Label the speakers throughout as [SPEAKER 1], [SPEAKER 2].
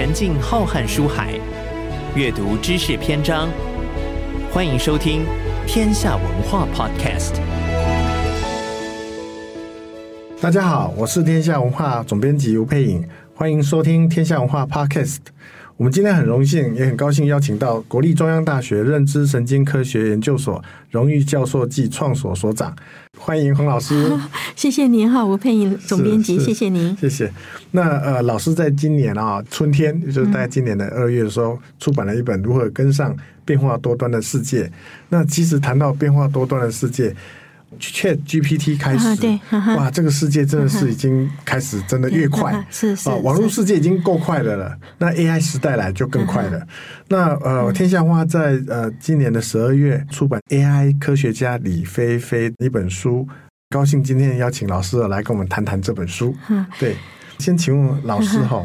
[SPEAKER 1] 沉浸浩瀚书海，阅读知识篇章。欢迎收听《天下文化 Podcast》。
[SPEAKER 2] 大家好，我是天下文化总编辑吴佩颖，欢迎收听《天下文化 Podcast》。我们今天很荣幸，也很高兴邀请到国立中央大学认知神经科学研究所荣誉教授暨创所所长，欢迎洪老师。
[SPEAKER 3] 谢谢您哈，吴佩颖总编辑，谢谢您。
[SPEAKER 2] 谢谢。那呃，老师在今年啊，春天，就是在今年的二月的时候，出版了一本《如何跟上变化多端的世界》。那其实谈到变化多端的世界。Chat GPT 开始，对，哇，这个世界真的是已经开始，真的越快，
[SPEAKER 3] 是是，
[SPEAKER 2] 网络世界已经够快的了，那 AI 时代来就更快了。那呃，天下花在呃今年的十二月出版 AI 科学家李飞飞一本书，高兴今天邀请老师来跟我们谈谈这本书。对，先请问老师哈，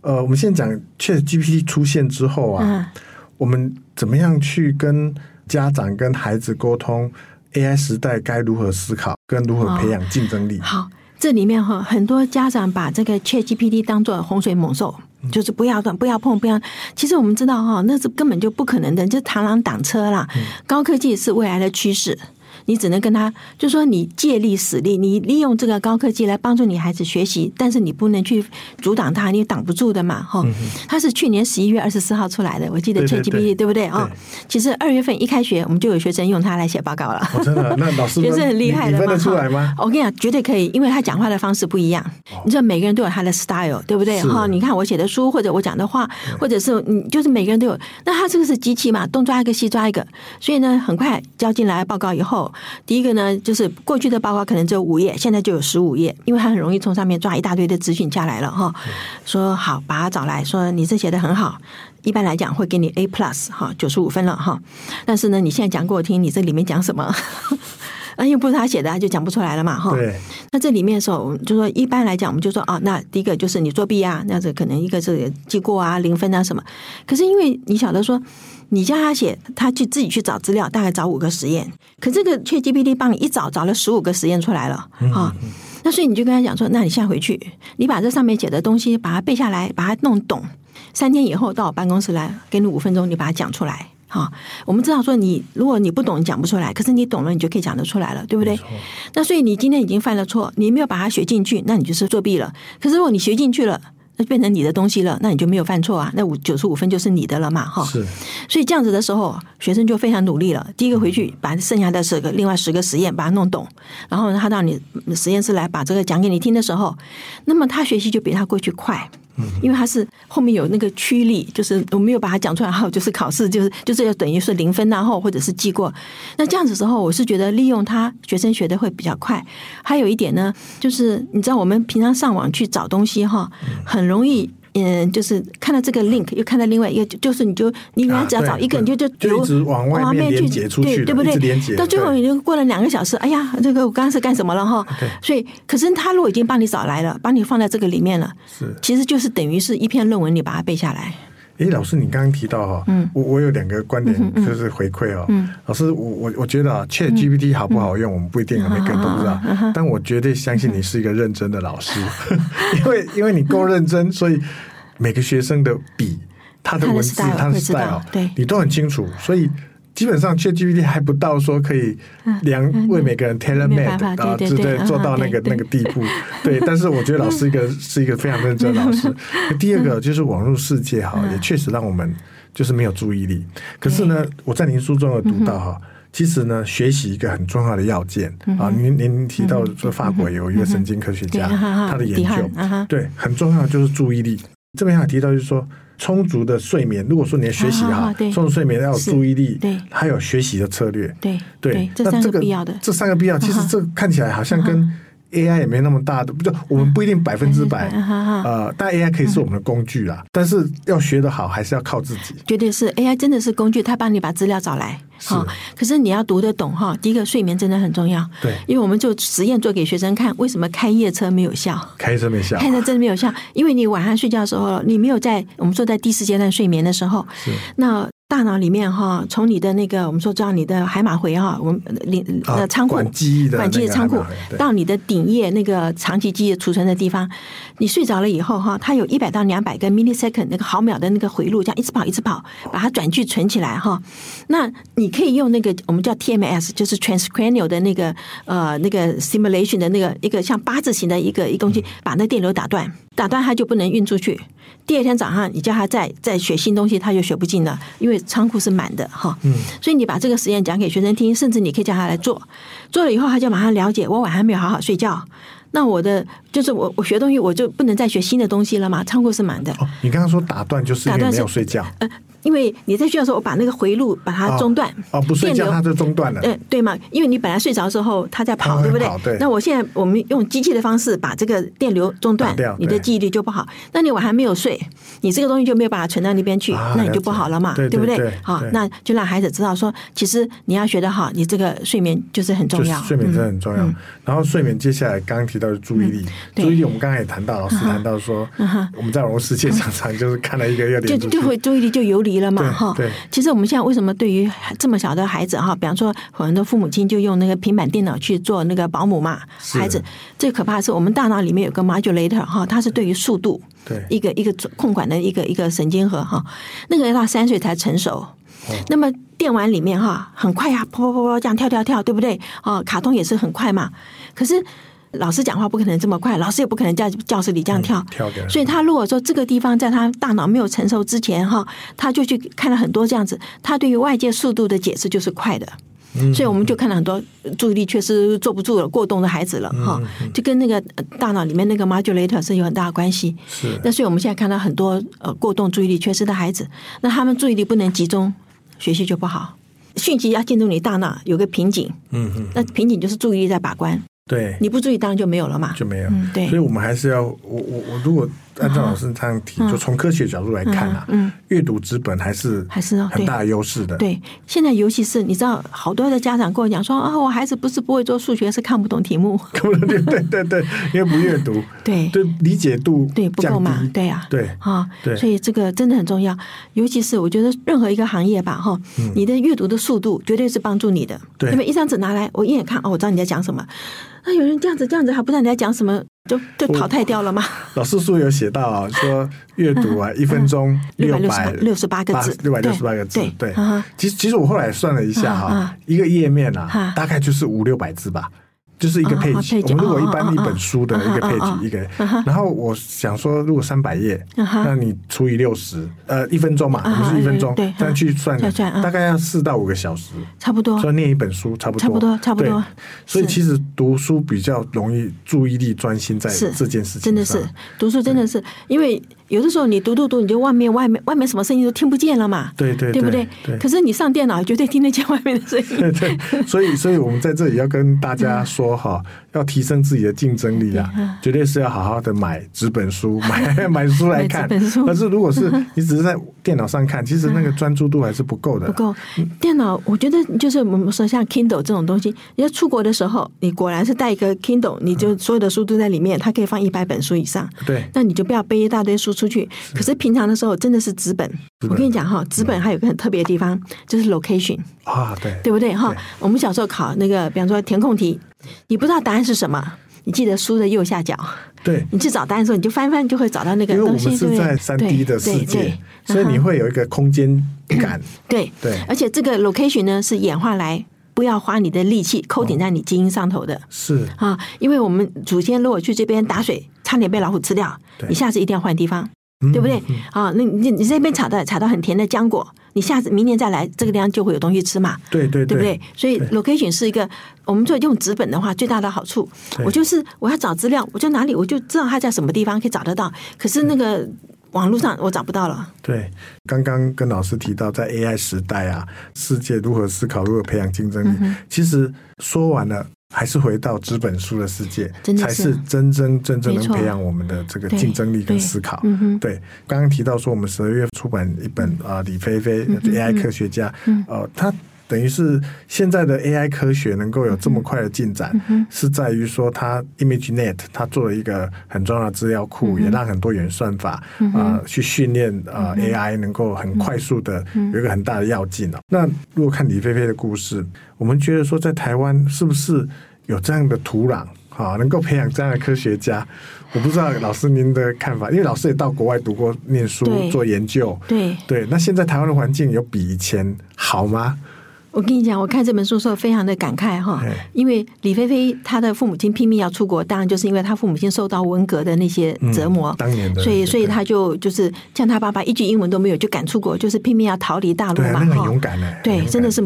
[SPEAKER 2] 呃，我们先讲 Chat GPT 出现之后啊，我们怎么样去跟家长跟孩子沟通？AI 时代该如何思考，跟如何培养竞争力？
[SPEAKER 3] 好，这里面哈，很多家长把这个 ChatGPT 当做洪水猛兽，就是不要碰、不要碰、不要。其实我们知道哈，那是根本就不可能的，就螳螂挡车啦。高科技是未来的趋势。你只能跟他，就说你借力使力，你利用这个高科技来帮助你孩子学习，但是你不能去阻挡他，你挡不住的嘛，哈。他是去年十一月二十四号出来的，我记得 ChatGPT 对不对啊？其实二月份一开学，我们就有学生用它来写报告了。
[SPEAKER 2] 真的？那老师
[SPEAKER 3] 学生 很厉害的嘛？
[SPEAKER 2] 分得出来吗？
[SPEAKER 3] 我跟你讲，绝对可以，因为他讲话的方式不一样。你知道每个人都有他的 style，对不对？哈，你看我写的书，或者我讲的话，或者是你就是每个人都有。那他这个是机器嘛，东抓一个西抓一个，所以呢，很快交进来报告以后，第一个呢。就是过去的报告可能只有五页，现在就有十五页，因为他很容易从上面抓一大堆的资讯下来了哈。说好，把他找来说，你这写的很好，一般来讲会给你 A plus 哈，九十五分了哈。但是呢，你现在讲给我听，你这里面讲什么？啊，又不是他写的，他就讲不出来了嘛哈。对。那这里面的时候，我们就说一般来讲，我们就说啊，那第一个就是你作弊啊，那这可能一个是记过啊，零分啊什么。可是因为你晓得说。你叫他写，他去自己去找资料，大概找五个实验。可这个 ChatGPT 帮你一找，找了十五个实验出来了啊、嗯哦！那所以你就跟他讲说，那你现在回去，你把这上面写的东西把它背下来，把它弄懂。三天以后到我办公室来，给你五分钟，你把它讲出来。哈、哦，我们知道说你如果你不懂，你讲不出来，可是你懂了，你就可以讲得出来了，对不对？那所以你今天已经犯了错，你没有把它学进去，那你就是作弊了。可是如果你学进去了，那变成你的东西了，那你就没有犯错啊，那五九十五分就是你的了嘛，哈。是。所以这样子的时候，学生就非常努力了。第一个回去把剩下的十个、另外十个实验把它弄懂，然后他到你实验室来把这个讲给你听的时候，那么他学习就比他过去快。因为他是后面有那个驱力，就是我没有把它讲出来，还有就是考试，就是就是要等于是零分然后或者是记过。那这样子时候，我是觉得利用他学生学的会比较快。还有一点呢，就是你知道我们平常上网去找东西哈，很容易。嗯，就是看到这个 link，又看到另外一个，就是你就你原来只要找一个，你就就
[SPEAKER 2] 就一直往外面去，
[SPEAKER 3] 对不对？到最后你就过了两个小时，哎呀，这个我刚刚是干什么了哈？所以，可是他如果已经帮你找来了，帮你放在这个里面了，是，其实就是等于是一篇论文，你把它背下来。
[SPEAKER 2] 哎，老师，你刚刚提到哈，嗯，我我有两个观点，就是回馈哦。嗯，老师，我我我觉得啊，ChatGPT 好不好用，我们不一定每个人都不知道，但我绝对相信你是一个认真的老师，因为因为你够认真，所以每个学生的笔、他的文字、他的 style，对，你都很清楚，所以。基本上，ChatGPT 还不到说可以量为每个人 tailor made 啊，对对，做到那个那个地步。对，但是我觉得老师一个是一个非常认真的老师。第二个就是网络世界哈，也确实让我们就是没有注意力。可是呢，我在您书中有读到哈，其实呢，学习一个很重要的要件啊，您您提到说法国有一个神经科学家，他的研究对很重要就是注意力。这边还提到就是说。充足的睡眠，如果说你要学习哈，充足睡眠要有注意力，对，还有学习的策略，对对，这三个必要的，这三个必要，其实这看起来好像跟 AI 也没那么大的，不就我们不一定百分之百，呃，但 AI 可以是我们的工具啦，但是要学得好，还是要靠自己。
[SPEAKER 3] 绝对是 AI 真的是工具，它帮你把资料找来。好，可是你要读得懂哈。第一个睡眠真的很重要，对，因为我们就实验做给学生看，为什么开夜车没有效？
[SPEAKER 2] 开车没效，
[SPEAKER 3] 开车真的没有效，因为你晚上睡觉的时候，你没有在我们说在第四阶段睡眠的时候，那。大脑里面哈，从你的那个我们说叫你的海马回哈，我们领呃仓库
[SPEAKER 2] 管记忆的
[SPEAKER 3] 管记忆仓库到你的顶叶那个长期记忆储存的地方，你睡着了以后哈，它有一百到两百个 millisecond 那个毫秒的那个回路，这样一直跑一直跑，把它转距存起来哈。那你可以用那个我们叫 TMS，就是 transcranial 的那个呃那个 simulation 的那个一个像八字形的一个一个东西，把那电流打断，打断它就不能运出去。第二天早上，你叫他再再学新东西，他就学不进了，因为仓库是满的哈。嗯。所以你把这个实验讲给学生听，甚至你可以叫他来做，做了以后他就马上了解。我晚上没有好好睡觉，那我的就是我我学东西我就不能再学新的东西了嘛？仓库是满的。
[SPEAKER 2] 哦，你刚刚说打断就是因为没有睡觉。呃
[SPEAKER 3] 因为你在睡觉的时候，我把那个回路把它中断，
[SPEAKER 2] 哦，不睡觉它就中断了。
[SPEAKER 3] 对对嘛，因为你本来睡着之后它在跑，对不对？
[SPEAKER 2] 对。
[SPEAKER 3] 那我现在我们用机器的方式把这个电流中断，你的记忆力就不好。那你晚还没有睡，你这个东西就没有把它存到那边去，那你就不好了嘛，对不对？好，那就让孩子知道说，其实你要学得好，你这个睡眠就是很重要。
[SPEAKER 2] 睡眠真的很重要。然后睡眠接下来刚刚提到的注意力，注意力我们刚才也谈到，老师谈到说，我们在网络世界常常就是看了一个要点
[SPEAKER 3] 就就会注意力就游离了嘛，哈。
[SPEAKER 2] 对。
[SPEAKER 3] 其实我们现在为什么对于这么小的孩子哈，比方说很多父母亲就用那个平板电脑去做那个保姆嘛，孩子最可怕的是我们大脑里面有个 modulator 哈，它是对于速度对一个一个控管的一个一个神经核哈，那个要到三岁才成熟。那么电玩里面哈很快呀，啪啪啪啪这样跳跳跳，对不对？哦，卡通也是很快嘛，可是。老师讲话不可能这么快，老师也不可能在教室里这样跳。
[SPEAKER 2] 嗯、跳的。
[SPEAKER 3] 所以他如果说这个地方在他大脑没有成熟之前哈，他就去看了很多这样子，他对于外界速度的解释就是快的。嗯。所以我们就看到很多注意力缺失坐不住了、过动的孩子了哈，就跟那个大脑里面那个 modulator 是有很大的关系。
[SPEAKER 2] 是。
[SPEAKER 3] 那所以我们现在看到很多呃过动注意力缺失的孩子，那他们注意力不能集中，学习就不好。讯息要进入你大脑有个瓶颈，嗯嗯，那瓶颈就是注意力在把关。
[SPEAKER 2] 对，
[SPEAKER 3] 你不注意当然就没有了嘛，
[SPEAKER 2] 就没有。嗯、对，所以我们还是要，我我我如果按照老师这样提，嗯、就从科学角度来看啊，嗯，阅、嗯、读资本还是还是很大的优势的。
[SPEAKER 3] 对，现在尤其是你知道，好多的家长跟我讲说啊，我孩子不是不会做数学，是看不懂题目。
[SPEAKER 2] 看不懂对对对，因为不阅读，
[SPEAKER 3] 对
[SPEAKER 2] 对，理解度
[SPEAKER 3] 对不够嘛，对啊，
[SPEAKER 2] 对
[SPEAKER 3] 啊，对，所以这个真的很重要。尤其是我觉得任何一个行业吧，哈，你的阅读的速度绝对是帮助你的。对，因为一张纸拿来，我一眼看，哦，我知道你在讲什么。那有人这样子这样子还不知道你在讲什么，就就淘汰掉了吗？
[SPEAKER 2] 老师书有写到啊，说阅读啊，一分钟 六百
[SPEAKER 3] 六十八个字，
[SPEAKER 2] 六百六十八个字。对，其实其实我后来算了一下哈，一个页面啊，大概就是五六百字吧。就是一个 page，我们如果一般一本书的一个 page 一个，然后我想说，如果三百页，那你除以六十，呃，一分钟嘛，我们是一分钟，这样去算，大概要四到五个小时，
[SPEAKER 3] 差不多。
[SPEAKER 2] 所以念一本书差不多，
[SPEAKER 3] 差不多，差不多。
[SPEAKER 2] 所以其实读书比较容易注意力专心在这件事情上。
[SPEAKER 3] 真的是读书，真的是因为。有的时候你读读读，你就外面外面外面什么声音都听不见了嘛？对对对，对不对？对。可是你上电脑绝对听得见外面的声音。
[SPEAKER 2] 对对。所以，所以我们在这里要跟大家说哈，要提升自己的竞争力啊，绝对是要好好的买纸本书，买买书来看。可是如果是 你只是在电脑上看，其实那个专注度还是不够的。
[SPEAKER 3] 不够。电脑，我觉得就是我们说像 Kindle 这种东西，你要出国的时候，你果然是带一个 Kindle，你就所有的书都在里面，它可以放一百本书以上。
[SPEAKER 2] 对。
[SPEAKER 3] 那你就不要背一大堆书出去，可是平常的时候真的是纸本。我跟你讲哈，纸本还有个很特别的地方，就是 location
[SPEAKER 2] 啊，对，
[SPEAKER 3] 对不对哈？我们小时候考那个，比方说填空题，你不知道答案是什么，你记得书的右下角，
[SPEAKER 2] 对，
[SPEAKER 3] 你去找答案的时候，你就翻翻就会找到那个东西。因为我们
[SPEAKER 2] 是在三 D 的世界，所以你会有一个空间感。
[SPEAKER 3] 对对，而且这个 location 呢是演化来不要花你的力气扣顶在你基因上头的。
[SPEAKER 2] 是
[SPEAKER 3] 啊，因为我们祖先如果去这边打水。差点被老虎吃掉，你下次一定要换地方，对不对？啊，那你你这边采到采到很甜的浆果，你下次明年再来，这个地方就会有东西吃嘛？
[SPEAKER 2] 对对
[SPEAKER 3] 对，对不对？所以 location 是一个我们做用纸本的话最大的好处。我就是我要找资料，我就哪里我就知道它在什么地方可以找得到。可是那个网络上我找不到了。
[SPEAKER 2] 对，刚刚跟老师提到，在 AI 时代啊，世界如何思考，如何培养竞争力，其实说完了。还是回到纸本书的世界，才是真真正正能培养我们的这个竞争力跟思考。对，刚刚提到说，我们十二月出版一本啊，李飞飞 AI 科学家，呃，他等于是现在的 AI 科学能够有这么快的进展，嗯、是在于说它 ImageNet 它做了一个很重要的资料库，嗯、也让很多元算法啊、嗯呃、去训练啊、AI 能够很快速的有一个很大的要进。那如果看李飞飞的故事，我们觉得说在台湾是不是有这样的土壤？好，能够培养这样的科学家，我不知道老师您的看法，因为老师也到国外读过、念书、做研究。
[SPEAKER 3] 对
[SPEAKER 2] 对，那现在台湾的环境有比以前好吗？
[SPEAKER 3] 我跟你讲，我看这本书的时候非常的感慨哈，因为李菲菲她的父母亲拼命要出国，当然就是因为他父母亲受到文革的那些折磨，
[SPEAKER 2] 嗯、当年的，
[SPEAKER 3] 所以所以他就就是像他爸爸一句英文都没有就赶出国，就是拼命要逃离大陆嘛，
[SPEAKER 2] 哈，那很勇敢的，
[SPEAKER 3] 对，真的是，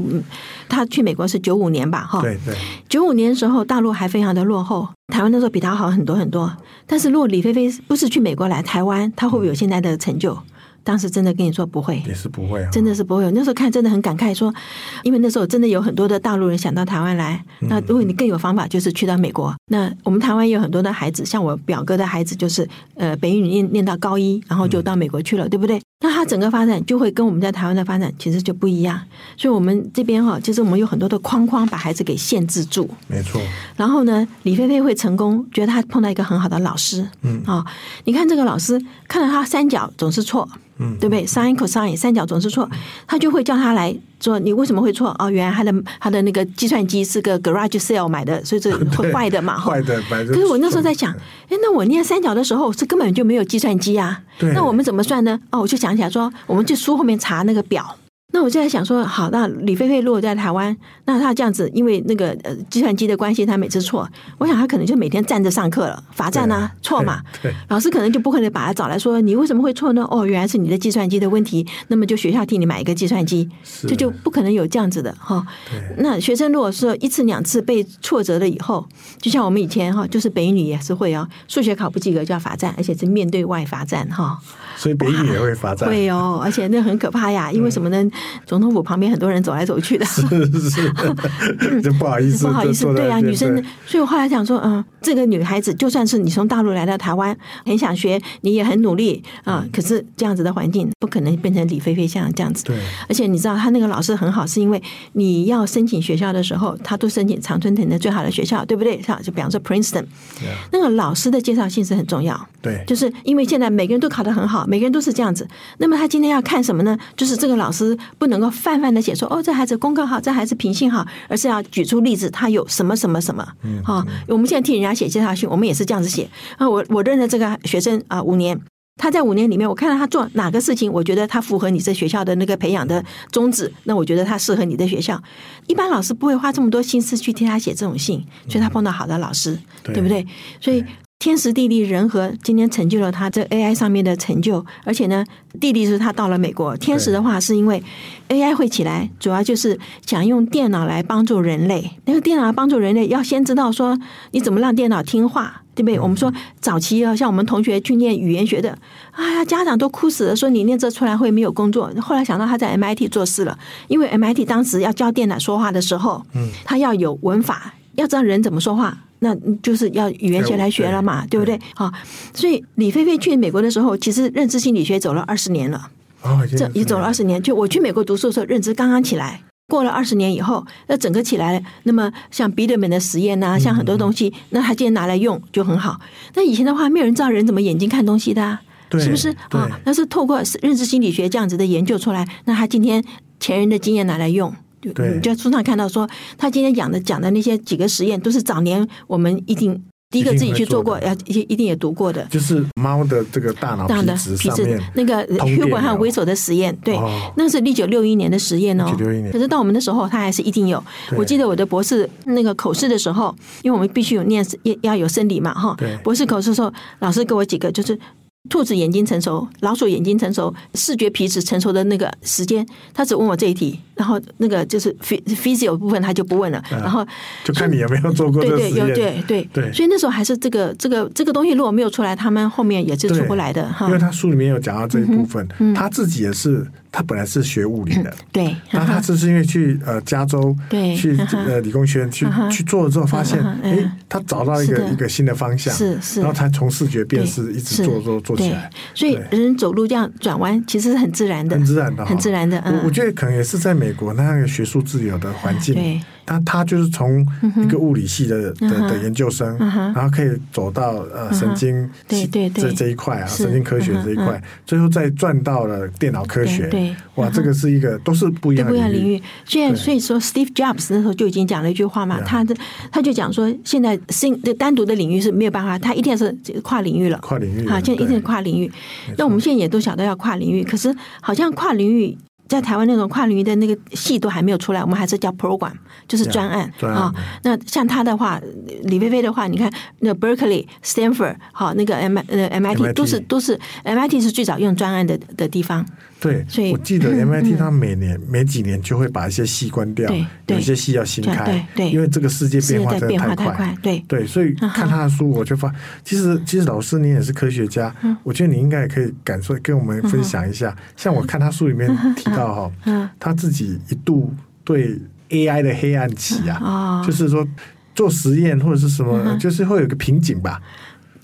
[SPEAKER 3] 他去美国是九五年吧，哈，
[SPEAKER 2] 对对，
[SPEAKER 3] 九五年的时候大陆还非常的落后，台湾那时候比他好很多很多，但是如果李菲菲不是去美国来台湾，他会不会有现在的成就？嗯当时真的跟你说不会，
[SPEAKER 2] 也是不会，啊，
[SPEAKER 3] 真的是不会。那时候看真的很感慨，说，因为那时候真的有很多的大陆人想到台湾来。那如果你更有方法，就是去到美国。那我们台湾也有很多的孩子，像我表哥的孩子，就是呃北语念念到高一，然后就到美国去了，对不对？那他整个发展就会跟我们在台湾的发展其实就不一样。所以我们这边哈，其实我们有很多的框框把孩子给限制住。
[SPEAKER 2] 没错。
[SPEAKER 3] 然后呢，李菲菲会成功，觉得他碰到一个很好的老师。嗯啊，你看这个老师，看到他三角总是错。嗯，对不对？sin cosine 三角总是错，他就会叫他来说，你为什么会错？哦，原来他的他的那个计算机是个 garage sale 买的，所以这会 坏的嘛。
[SPEAKER 2] 坏的，
[SPEAKER 3] 可是我那时候在想，哎，那我念三角的时候是根本就没有计算机啊。对。那我们怎么算呢？哦，我就想起来说，我们去书后面查那个表。那我就在想说，好，那李飞飞如果在台湾，那他这样子，因为那个呃计算机的关系，他每次错，我想他可能就每天站着上课了，罚站啊，错嘛，老师可能就不可能把他找来说，你为什么会错呢？哦，原来是你的计算机的问题，那么就学校替你买一个计算机，这就不可能有这样子的哈。那学生如果说一次两次被挫折了以后，就像我们以前哈，就是北一女也是会哦，数学考不及格就要罚站，而且是面对外罚站哈。
[SPEAKER 2] 所以北一女也会罚站，
[SPEAKER 3] 会哦，而且那很可怕呀，因为什么呢？总统府旁边很多人走来走去的，
[SPEAKER 2] 是是，就不好意思，
[SPEAKER 3] 不好意思，对啊，女生。所以我后来想说，嗯，这个女孩子就算是你从大陆来到台湾，很想学，你也很努力啊，可是这样子的环境不可能变成李菲菲像这样子。对，而且你知道，他那个老师很好，是因为你要申请学校的时候，他都申请常春藤的最好的学校，对不对？像就比方说 Princeton，那个老师的介绍信是很重要。对，就是因为现在每个人都考得很好。每个人都是这样子，那么他今天要看什么呢？就是这个老师不能够泛泛的写说，哦，这孩子功课好，这孩子品性好，而是要举出例子，他有什么什么什么。嗯，好，我们现在替人家写介绍信，我们也是这样子写啊。我我认识这个学生啊，五年，他在五年里面，我看到他做哪个事情，我觉得他符合你这学校的那个培养的宗旨，那我觉得他适合你的学校。一般老师不会花这么多心思去替他写这种信，所以他碰到好的老师，对不对？所以。天时地利人和，今天成就了他这 AI 上面的成就。而且呢，地利是他到了美国，天时的话是因为 AI 会起来，主要就是想用电脑来帮助人类。那个电脑来帮助人类，要先知道说你怎么让电脑听话，对不对？我们说早期啊，像我们同学去念语言学的，哎呀，家长都哭死了，说你念这出来会没有工作。后来想到他在 MIT 做事了，因为 MIT 当时要教电脑说话的时候，嗯，他要有文法，要知道人怎么说话。那就是要语言学来学了嘛，对，对不对？好，所以李飞飞去美国的时候，其实认知心理学走了二十年了。哦，这也走了二十年。就我去美国读书的时候，认知刚刚起来。过了二十年以后，那整个起来了。那么像彼得门的实验呐，像很多东西，那他今天拿来用就很好。那以前的话，没有人知道人怎么眼睛看东西的啊，是不是？啊，那是透过认知心理学这样子的研究出来。那他今天前人的经验拿来用。对，就在书上看到说，他今天讲的讲的那些几个实验，都是早年我们一定第一个自己去做过，要一一定也读过的。
[SPEAKER 2] 就是猫的这个大脑皮质上面
[SPEAKER 3] 那个血管和微手的实验，对，那是一九六一年的实验哦。一九六一年。可是到我们的时候，它还是一定有。我记得我的博士那个口试的时候，因为我们必须有念要要有生理嘛，哈。对。博士口试的时候，老师给我几个就是。兔子眼睛成熟，老鼠眼睛成熟，视觉皮质成熟的那个时间，他只问我这一题，然后那个就是 physio 部分他就不问了，啊、然后
[SPEAKER 2] 就看你有没有做过。对对有对
[SPEAKER 3] 对对，所以那时候还是这个这个这个东西如果没有出来，他们后面也是出不来的哈。
[SPEAKER 2] 因为他书里面有讲到这一部分，嗯、他自己也是。他本来是学物理的，
[SPEAKER 3] 对，
[SPEAKER 2] 然后他这是因为去呃加州，
[SPEAKER 3] 对，
[SPEAKER 2] 去呃理工学院去去做了之后，发现哎，他找到一个一个新的方向，
[SPEAKER 3] 是是，
[SPEAKER 2] 然后他从视觉辨识一直做做做起来，
[SPEAKER 3] 所以人走路这样转弯其实是很自然的，
[SPEAKER 2] 很自然的，
[SPEAKER 3] 很自然的。
[SPEAKER 2] 我我觉得可能也是在美国那个学术自由的环境。他他就是从一个物理系的的的研究生，然后可以走到呃神经
[SPEAKER 3] 对对
[SPEAKER 2] 这这一块啊，神经科学这一块，最后再转到了电脑科学。对，哇，这个是一个都是不一样的领域。
[SPEAKER 3] 现在所以说，Steve Jobs 那时候就已经讲了一句话嘛，他的他就讲说，现在新的单独的领域是没有办法，他一定是跨领域了。
[SPEAKER 2] 跨领域
[SPEAKER 3] 啊，现在一定是跨领域。那我们现在也都晓得要跨领域，可是好像跨领域。在台湾那种跨领域的那个系都还没有出来，我们还是叫 program，就是专案啊。那像他的话，李薇薇的话，你看那 Berkeley、Stanford，好，那个 M 呃 MIT 都是都是 MIT 是最早用专案的的地方。
[SPEAKER 2] 对，所以我记得 MIT 他每年每几年就会把一些系关掉，有些系要新开，对，因为这个世界变化真的太快，对。对，所以看他的书，我就发，其实其实老师你也是科学家，我觉得你应该也可以感受跟我们分享一下。像我看他书里面提到哈，他自己一度对 AI 的黑暗期啊，就是说做实验或者是什么，就是会有个瓶颈吧。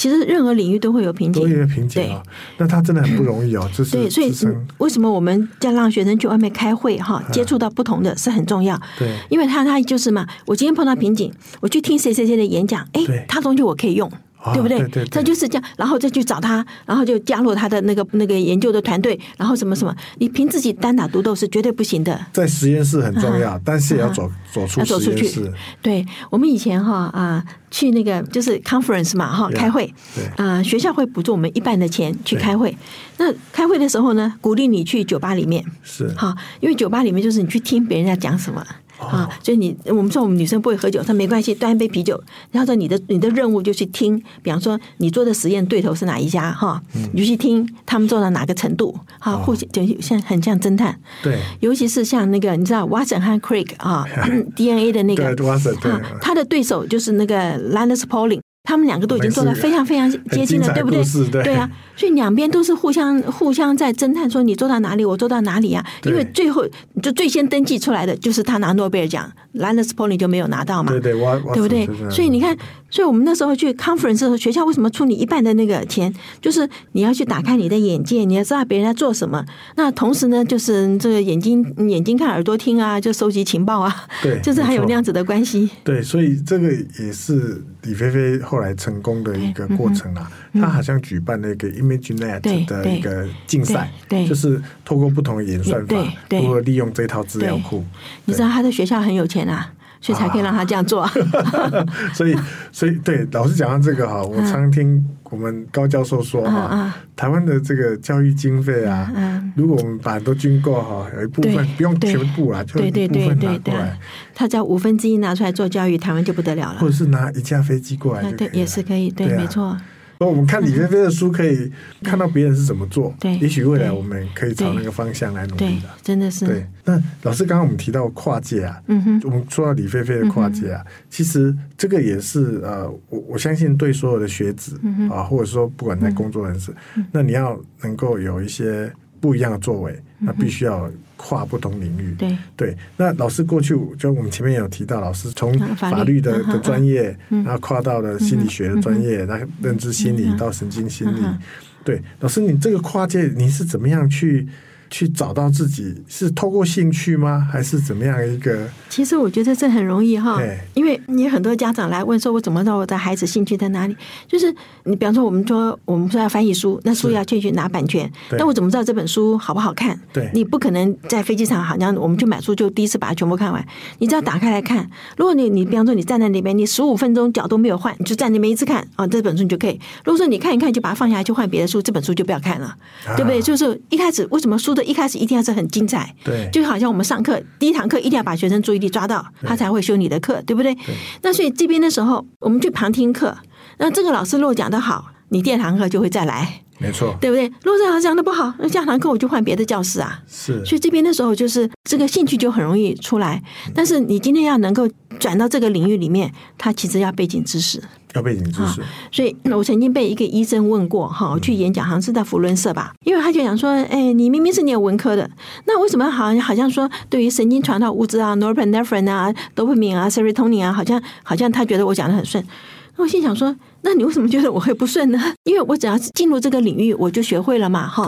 [SPEAKER 3] 其实任何领域都会有瓶颈，
[SPEAKER 2] 都有瓶颈啊。那他真的很不容易哦，这是
[SPEAKER 3] 对，所以为什么我们要让学生去外面开会哈，接触到不同的是很重要。对，因为他他就是嘛，我今天碰到瓶颈，我去听谁谁谁的演讲，哎，他东西我可以用。对不对？对他就是这样，然后再去找他，然后就加入他的那个那个研究的团队，然后什么什么，你凭自己单打独斗是绝对不行的。
[SPEAKER 2] 在实验室很重要，但是也要走走出实验室。
[SPEAKER 3] 对，我们以前哈啊去那个就是 conference 嘛哈开会，啊学校会补助我们一半的钱去开会。那开会的时候呢，鼓励你去酒吧里面是哈，因为酒吧里面就是你去听别人在讲什么。啊，所以你我们说我们女生不会喝酒，她没关系，端一杯啤酒，然后说你的你的任务就去听，比方说你做的实验对头是哪一家哈，你就去听他们做到哪个程度，哈，互相就像很像侦探，对，尤其是像那个你知道 Watson 和 Crick 啊，DNA 的那个，啊，他的对手就是那个 Linus Pauling。他们两个都已经做到非常非常接近了，对不对？对啊，所以两边都是互相互相在侦探，说你做到哪里，我做到哪里啊？因为最后就最先登记出来的就是他拿诺贝尔奖，Linus Pauling 就没有拿到嘛，对对，对不对？所以你看，所以我们那时候去 conference 的时候，学校为什么出你一半的那个钱？就是你要去打开你的眼界，你要知道别人在做什么。那同时呢，就是这个眼睛眼睛看耳朵听啊，就收集情报啊，对，就是还有那样子的关系。
[SPEAKER 2] 对，所以这个也是李飞飞。后来成功的一个过程啊，他好像举办那个 ImageNet 的一个竞赛，就是透过不同的演算法，如何利用这套资料库。
[SPEAKER 3] 你知道他的学校很有钱啊，所以才可以让他这样做。
[SPEAKER 2] 所以，所以对老师讲到这个哈，我常听我们高教授说哈，台湾的这个教育经费啊，如果我们把都军购哈，有一部分不用全部啦，就一部分拿过来。
[SPEAKER 3] 他只要五分之一拿出来做教育，台湾就不得了了。
[SPEAKER 2] 或者是拿一架飞机过来，
[SPEAKER 3] 对，也是可以，对，没错。
[SPEAKER 2] 那我们看李飞飞的书，可以看到别人是怎么做，对，也许未来我们可以朝那个方向来努力的。
[SPEAKER 3] 真的是。
[SPEAKER 2] 对，那老师刚刚我们提到跨界啊，嗯哼，我们说到李飞飞的跨界啊，其实这个也是呃，我我相信对所有的学子啊，或者说不管在工作人士，那你要能够有一些不一样的作为，那必须要。跨不同领域，对对。那老师过去就我们前面有提到，老师从法律的的专业，然后跨到了心理学的专业，那认知心理到神经心理。对，老师，你这个跨界你是怎么样去？去找到自己是透过兴趣吗？还是怎么样一个？
[SPEAKER 3] 其实我觉得这很容易哈，因为你很多家长来问说，我怎么知道我的孩子兴趣在哪里？就是你比方说，我们说我们说要翻译书，那书要进去拿版权，那我怎么知道这本书好不好看？对，你不可能在飞机场好像我们去买书就第一次把它全部看完，你只要打开来看。如果你你比方说你站在那边，你十五分钟脚都没有换，你就站那边一直看啊，这本书你就可以。如果说你看一看就把它放下来去换别的书，这本书就不要看了，对不对？就是一开始为什么书的。一开始一定要是很精彩，对，就好像我们上课第一堂课一定要把学生注意力抓到，他才会修你的课，对不对？那所以这边的时候，我们去旁听课，那这个老师如果讲的好，你第二堂课就会再来，
[SPEAKER 2] 没错，
[SPEAKER 3] 对不对？如果这老师讲的不好，那下堂课我就换别的教室啊。是，所以这边的时候就是这个兴趣就很容易出来，但是你今天要能够转到这个领域里面，他其实要背景知识。
[SPEAKER 2] 高背景知识。
[SPEAKER 3] 所以我曾经被一个医生问过，哈，我去演讲，好像是在福伦社吧，因为他就讲说，哎，你明明是念文科的，那为什么好像好像说对于神经传导物质啊，norepinephrine 啊，dopamine 啊，serotonin 啊，好像好像他觉得我讲的很顺。那我心想说，那你为什么觉得我会不顺呢？因为我只要是进入这个领域，我就学会了嘛，哈。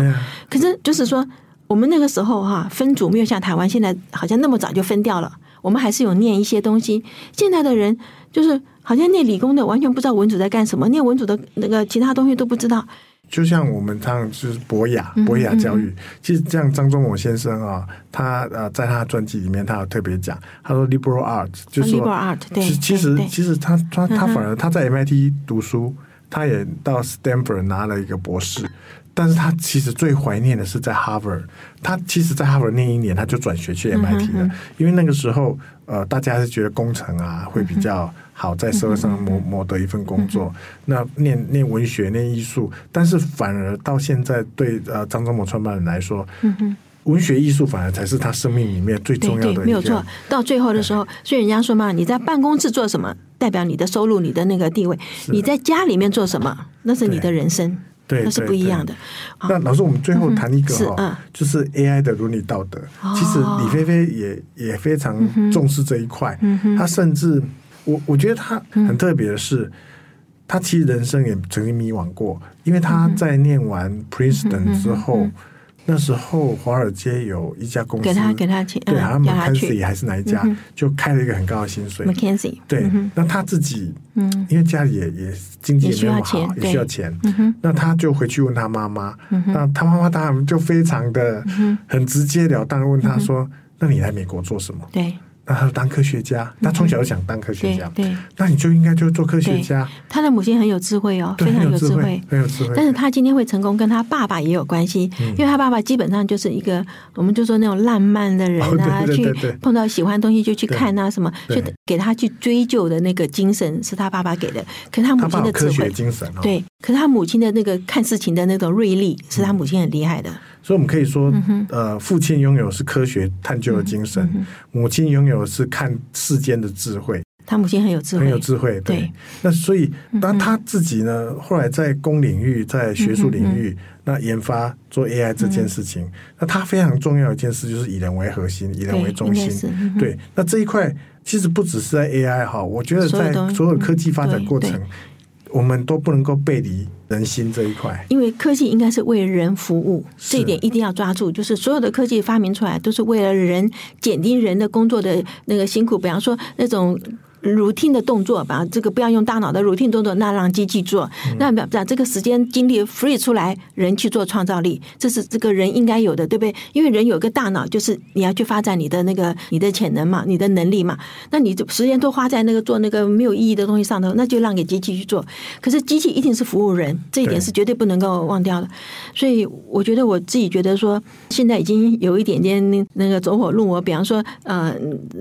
[SPEAKER 3] 可是就是说，我们那个时候哈，分组没有像台湾现在好像那么早就分掉了。我们还是有念一些东西。现在的人就是好像念理工的完全不知道文组在干什么，念文组的那个其他东西都不知道。
[SPEAKER 2] 就像我们唱就是博雅博雅教育，其实像张忠谋先生啊，他呃在他的专辑里面他有特别讲，他说 liberal art 就是说
[SPEAKER 3] liberal art 对，
[SPEAKER 2] 其实其实他他他反而他在 MIT 读书，他也到 Stanford 拿了一个博士。但是他其实最怀念的是在 Harvard，他其实，在 Harvard 那一年他就转学去 MIT 了，因为那个时候，呃，大家是觉得工程啊会比较好，在社会上谋谋得一份工作。那念念文学、念艺术，但是反而到现在对呃张忠谋创办人来说，文学艺术反而才是他生命里面最重要的
[SPEAKER 3] 没有错。到最后的时候，所以人家说嘛，你在办公室做什么，代表你的收入、你的那个地位；你在家里面做什么，那是你的人生。
[SPEAKER 2] 对，
[SPEAKER 3] 那是不一样的。
[SPEAKER 2] 那老师，我们最后谈一个哈，就是 AI 的伦理道德。其实李飞飞也也非常重视这一块。他甚至，我我觉得他很特别的是，他其实人生也曾经迷惘过，因为他在念完 Princeton 之后。那时候华尔街有一家公司给他给他钱，对，好像 McKinsey 还是哪一家，就开了一个很高的薪水。
[SPEAKER 3] McKinsey
[SPEAKER 2] 对，那他自己，嗯，因为家里也也经济也没有好，也需要钱，那他就回去问他妈妈，那他妈妈当然就非常的很直截了当问他说：“那你来美国做什么？”对。那他当科学家，他从小就想当科学家。对，那你就应该就做科学家。
[SPEAKER 3] 他的母亲很有智慧哦，非常有智慧，
[SPEAKER 2] 很有智慧。
[SPEAKER 3] 但是他今天会成功，跟他爸爸也有关系，因为他爸爸基本上就是一个，我们就说那种浪漫的人啊，去碰到喜欢的东西就去看啊，什么，就给他去追究的那个精神是他爸爸给的。可是他母亲的科学
[SPEAKER 2] 精神，
[SPEAKER 3] 对，可是他母亲的那个看事情的那种锐利，是他母亲很厉害的。
[SPEAKER 2] 所以，我们可以说，呃，父亲拥有是科学探究的精神，母亲拥有是看世间的智慧。
[SPEAKER 3] 他母亲很有智慧，
[SPEAKER 2] 很有智慧。对。那所以，当他自己呢，后来在公领域、在学术领域，那研发做 AI 这件事情，那他非常重要一件事就是以人为核心，以人为中心。对。那这一块其实不只是在 AI 哈，我觉得在所有科技发展过程。我们都不能够背离人心这一块，
[SPEAKER 3] 因为科技应该是为人服务，这一点一定要抓住。就是所有的科技发明出来，都是为了人，减低人的工作的那个辛苦。比方说那种。Routine 的动作，把这个不要用大脑的 routine 动作，那让机器做，嗯、那把这个时间精力 free 出来，人去做创造力，这是这个人应该有的，对不对？因为人有个大脑，就是你要去发展你的那个你的潜能嘛，你的能力嘛。那你时间都花在那个做那个没有意义的东西上头，那就让给机器去做。可是机器一定是服务人，这一点是绝对不能够忘掉的。所以我觉得我自己觉得说，现在已经有一点点那个走火入魔。比方说，呃，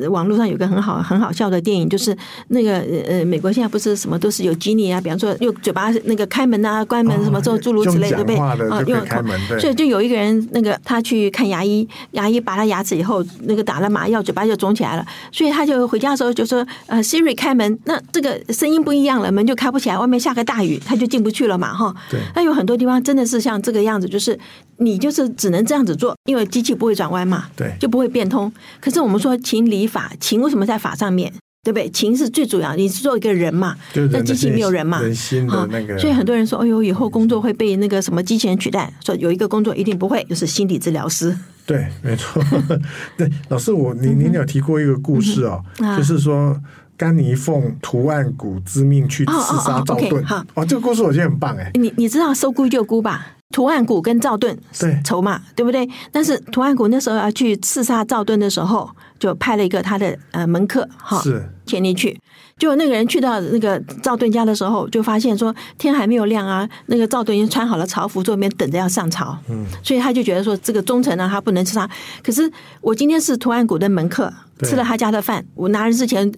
[SPEAKER 3] 网络上有个很好很好笑的电影，就是。那个呃，美国现在不是什么都是有 Genie 啊，比方说用嘴巴那个开门啊、关门什么这种诸如此类的，对啊，用开门。所以就有一个人，那个他去看牙医，牙医拔了牙齿以后，那个打了麻药，嘴巴就肿起来了。所以他就回家的时候就说：“呃，Siri 开门。”那这个声音不一样了，门就开不起来。外面下个大雨，他就进不去了嘛，哈。对。那有很多地方真的是像这个样子，就是你就是只能这样子做，因为机器不会转弯嘛，对，就不会变通。可是我们说情理法，情为什么在法上面？对不对？情是最主要，你是做一个人嘛？那机器没有人嘛？
[SPEAKER 2] 人心的那个。
[SPEAKER 3] 所以很多人说：“哎呦，以后工作会被那个什么机器人取代？”说有一个工作一定不会，就是心理治疗师。
[SPEAKER 2] 对，没错。对，老师，我您您有提过一个故事哦，就是说甘尼凤图案谷之命去刺杀赵盾。好，哦，这个故事我觉得很棒哎。
[SPEAKER 3] 你你知道收姑救姑吧？图案谷跟赵盾筹码，对不对？但是图案谷那时候要去刺杀赵盾的时候。就派了一个他的呃门客哈，是前进去。就那个人去到那个赵盾家的时候，就发现说天还没有亮啊，那个赵盾已经穿好了朝服，坐那边等着要上朝。嗯，所以他就觉得说这个忠臣呢，他不能吃他。可是我今天是图案谷的门客，吃了他家的饭，我拿人之前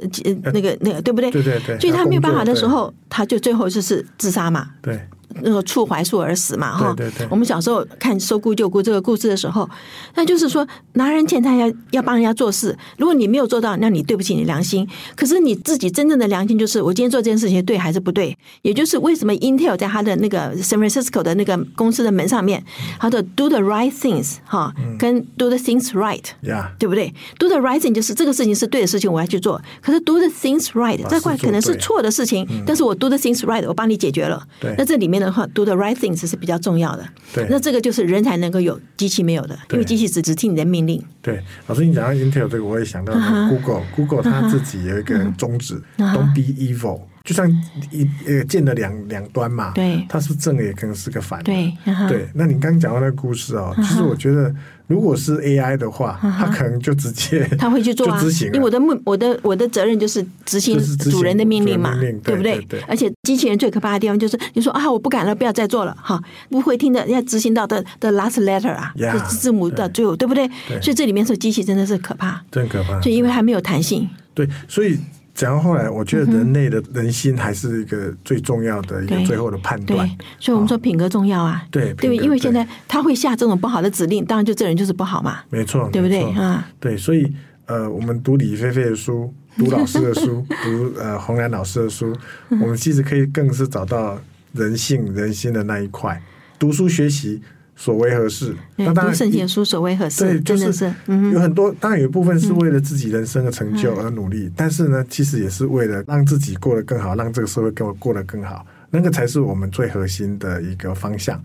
[SPEAKER 3] 那个那个对不对？对对对。所以他没有办法的时候，他就最后就是自杀嘛。对。那个触怀树而死嘛，哈。
[SPEAKER 2] 对对对。
[SPEAKER 3] 我们小时候看《收姑救姑》这个故事的时候，那就是说拿人钱财要要帮人家做事，如果你没有做到，那你对不起你良心。可是你自己真正的良心就是，我今天做这件事情对还是不对？也就是为什么 Intel 在他的那个 San Francisco 的那个公司的门上面，他的 Do the right things 哈，跟 Do the things right，Yeah. 对不对？Do the right thing 就是这个事情是对的事情，我要去做。可是 Do the things right 这块可能是错的事情，但是我 Do the things right，我帮你解决了。对，那这里面的话，Do the right things 是比较重要的。对，那这个就是人才能够有，机器没有的，因为机器只只听你的命令。
[SPEAKER 2] 对，老师，你讲到 Intel 这个，我也想到 Google，Google 它自己有一个宗旨，Don't be evil。就像一呃建的两两端嘛，对，它是正的，也可能是个反的，对，对。那你刚刚讲到那个故事哦，其实我觉得，如果是 AI 的话，它可能就直接
[SPEAKER 3] 他会去做啊，因为我的目我的我的责任就是执行主人的命令嘛，对不对？而且机器人最可怕的地方就是，你说啊，我不敢了，不要再做了，哈，不会听的，要执行到的的 last letter 啊，字字母的最后，对不对？所以这里面说机器真的是可怕，
[SPEAKER 2] 真可怕，
[SPEAKER 3] 就因为还没有弹性。
[SPEAKER 2] 对，所以。讲到后来，我觉得人类的人心还是一个最重要的一个最后的判断。
[SPEAKER 3] 所以我们说品格重要啊。
[SPEAKER 2] 对，
[SPEAKER 3] 对，因为现在他会下这种不好的指令，当然就这人就是不好嘛。
[SPEAKER 2] 没错，
[SPEAKER 3] 对不对啊？
[SPEAKER 2] 对，所以呃，我们读李飞飞的书，读老师的书，读呃洪兰老师的书，我们其实可以更是找到人性人心的那一块，读书学习。所为何事？
[SPEAKER 3] 那当然，圣贤书所为何事？
[SPEAKER 2] 对，就是有很多，当然有一部分是为了自己人生的成就而努力，但是呢，其实也是为了让自己过得更好，让这个社会更过得更好，那个才是我们最核心的一个方向。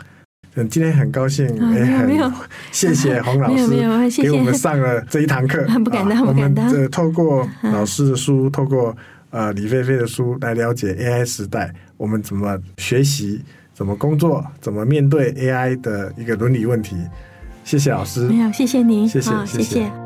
[SPEAKER 2] 嗯，今天很高兴，也，很谢谢 洪老师给我们上了这一堂课，
[SPEAKER 3] 不敢当，不敢
[SPEAKER 2] 当。这透过老师的书，透过呃李飞飞的书来了解 AI 时代，我们怎么学习。怎么工作？怎么面对 AI 的一个伦理问题？谢谢老师。
[SPEAKER 3] 没有，谢谢您。
[SPEAKER 2] 谢谢，谢谢。谢谢。